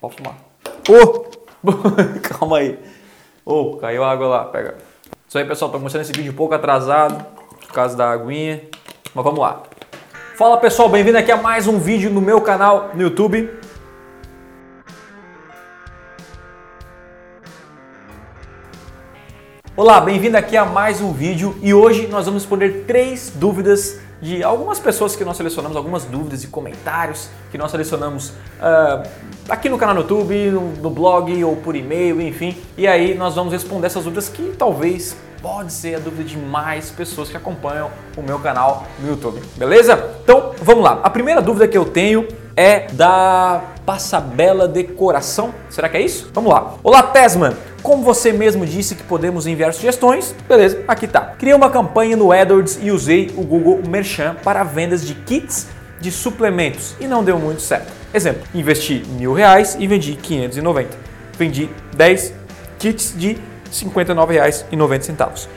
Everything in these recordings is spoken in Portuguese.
Pode fumar. Ô! Calma aí. Ô, caiu água lá, pega. Isso aí, pessoal, tô começando esse vídeo um pouco atrasado, por causa da aguinha. Mas vamos lá. Fala pessoal, bem-vindo aqui a mais um vídeo no meu canal no YouTube. Olá, bem-vindo aqui a mais um vídeo e hoje nós vamos responder três dúvidas de algumas pessoas que nós selecionamos, algumas dúvidas e comentários que nós selecionamos uh, aqui no canal no YouTube, no, no blog ou por e-mail, enfim. E aí nós vamos responder essas dúvidas que talvez pode ser a dúvida de mais pessoas que acompanham o meu canal no YouTube, beleza? Então vamos lá. A primeira dúvida que eu tenho é da Passabela Decoração. Será que é isso? Vamos lá. Olá, Tesman. Como você mesmo disse que podemos enviar sugestões, beleza, aqui tá. Criei uma campanha no AdWords e usei o Google Merchant para vendas de kits de suplementos e não deu muito certo. Exemplo, investi mil reais e vendi 590. Vendi 10 kits de R$ 59,90.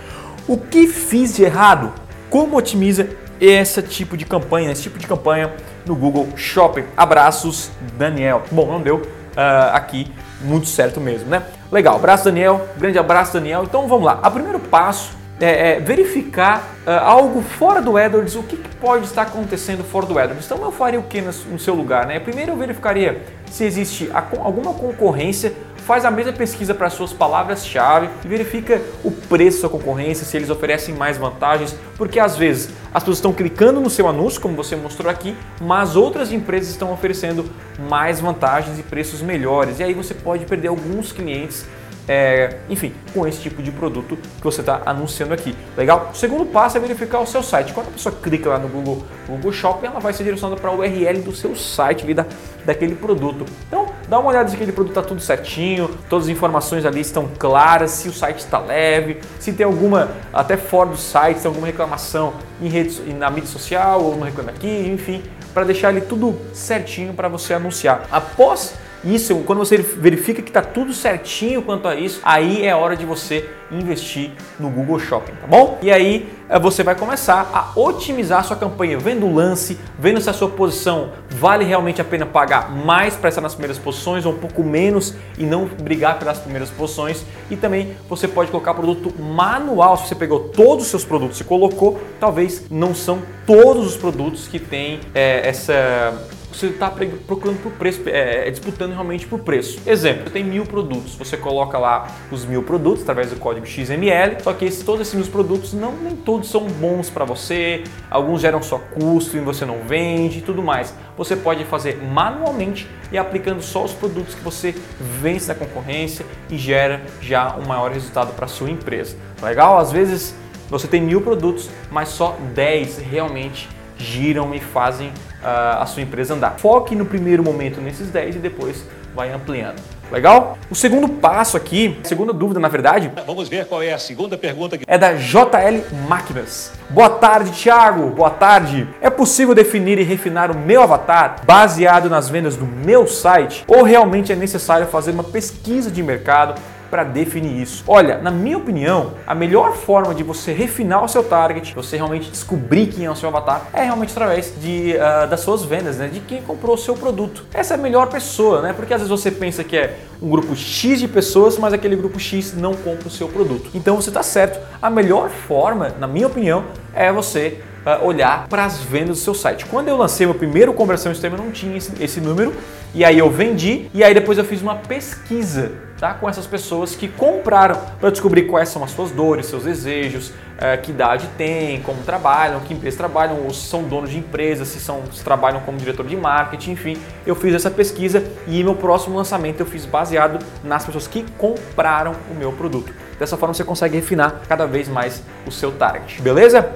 O que fiz de errado? Como otimiza esse tipo de campanha, esse tipo de campanha no Google Shopping? Abraços, Daniel. Bom, não deu uh, aqui muito certo mesmo, né? Legal, abraço Daniel, grande abraço Daniel. Então vamos lá. O primeiro passo é, é verificar uh, algo fora do AdWords, o que, que, pode estar acontecendo fora do AdWords. Então eu faria o que no seu lugar, né? Primeiro eu verificaria se existe alguma concorrência faz a mesma pesquisa para suas palavras-chave e verifica o preço da concorrência, se eles oferecem mais vantagens, porque às vezes as pessoas estão clicando no seu anúncio, como você mostrou aqui, mas outras empresas estão oferecendo mais vantagens e preços melhores. E aí você pode perder alguns clientes é, enfim, com esse tipo de produto que você está anunciando aqui. Legal? O segundo passo é verificar o seu site. Quando a pessoa clica lá no Google, Google Shopping, ela vai ser direcionada para a URL do seu site ali da, daquele produto. Então, dá uma olhada se aquele produto está tudo certinho, todas as informações ali estão claras, se o site está leve, se tem alguma, até fora do site, se tem alguma reclamação em redes, na mídia social ou no Reclame Aqui, enfim, para deixar ali tudo certinho para você anunciar. Após isso, quando você verifica que está tudo certinho quanto a isso, aí é hora de você investir no Google Shopping, tá bom? E aí eh, você vai começar a otimizar a sua campanha, vendo o lance, vendo se a sua posição vale realmente a pena pagar mais para estar nas primeiras posições ou um pouco menos e não brigar pelas primeiras posições. E também você pode colocar produto manual, se você pegou todos os seus produtos e colocou, talvez não são todos os produtos que têm é, essa você está procurando por preço, é, é, disputando realmente por preço. Exemplo, tem mil produtos, você coloca lá os mil produtos através do código XML, só que todos esses mil produtos não nem todos são bons para você, alguns geram só custo e você não vende e tudo mais. Você pode fazer manualmente e aplicando só os produtos que você vence da concorrência e gera já um maior resultado para sua empresa. Legal? Às vezes você tem mil produtos, mas só 10 realmente giram e fazem uh, a sua empresa andar. Foque no primeiro momento nesses 10 e depois vai ampliando. Legal? O segundo passo aqui, segunda dúvida na verdade. Vamos ver qual é a segunda pergunta. É da JL Máquinas. Boa tarde, Thiago. Boa tarde. É possível definir e refinar o meu avatar baseado nas vendas do meu site? Ou realmente é necessário fazer uma pesquisa de mercado para definir isso? Olha, na minha opinião, a melhor forma de você refinar o seu target, você realmente descobrir quem é o seu avatar, é realmente através de, uh, das suas vendas, né? de quem comprou o seu produto. Essa é a melhor pessoa, né? Porque às vezes você pensa que é um grupo X de pessoas, mas aquele grupo X não compra o seu produto. Então você está certo. A melhor forma, na minha opinião, é você uh, olhar para as vendas do seu site. Quando eu lancei meu primeiro conversão extrema, eu não tinha esse, esse número, e aí eu vendi, e aí depois eu fiz uma pesquisa tá? com essas pessoas que compraram para descobrir quais são as suas dores, seus desejos, é, que idade tem, como trabalham, que empresas trabalham, ou se são donos de empresas, se, são, se trabalham como diretor de marketing, enfim. Eu fiz essa pesquisa e meu próximo lançamento eu fiz baseado nas pessoas que compraram o meu produto. Dessa forma você consegue refinar cada vez mais o seu target, beleza?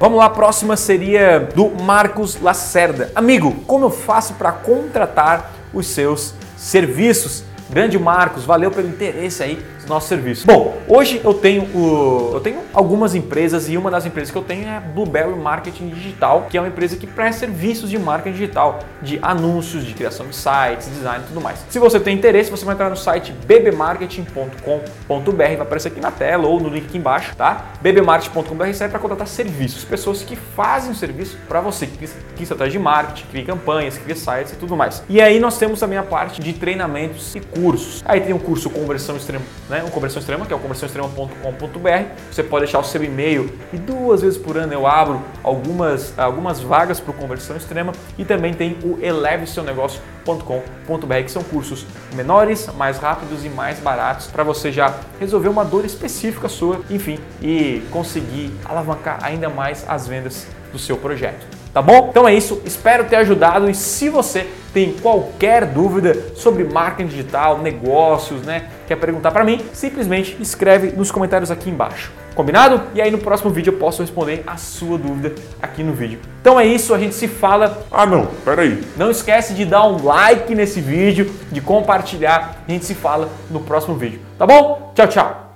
Vamos lá, a próxima seria do Marcos Lacerda. Amigo, como eu faço para contratar os seus serviços? Grande Marcos, valeu pelo interesse aí nossos serviços. Bom, hoje eu tenho o, eu tenho algumas empresas e uma das empresas que eu tenho é Blueberry Marketing Digital, que é uma empresa que presta serviços de marketing digital, de anúncios, de criação de sites, design e tudo mais. Se você tem interesse, você vai entrar no site bbmarketing.com.br, vai aparecer aqui na tela ou no link aqui embaixo, tá? bbmarketing.com.br serve para contratar serviços, pessoas que fazem o serviço para você, que cria estratégia de marketing, cria campanhas, cria sites e tudo mais. E aí nós temos também a parte de treinamentos e cursos. Aí tem um curso conversão extrema, né? Um conversão extrema, que é o conversãoextrema.com.br. Você pode deixar o seu e-mail e duas vezes por ano eu abro algumas, algumas vagas para o conversão extrema e também tem o eleve seu negócio.com.br, que são cursos menores, mais rápidos e mais baratos para você já resolver uma dor específica sua, enfim, e conseguir alavancar ainda mais as vendas do seu projeto. Tá bom? Então é isso, espero ter ajudado e se você tem qualquer dúvida sobre marketing digital, negócios, né, quer perguntar para mim, simplesmente escreve nos comentários aqui embaixo. Combinado? E aí no próximo vídeo eu posso responder a sua dúvida aqui no vídeo. Então é isso, a gente se fala. Ah não, peraí. Não esquece de dar um like nesse vídeo, de compartilhar. A gente se fala no próximo vídeo. Tá bom? Tchau, tchau.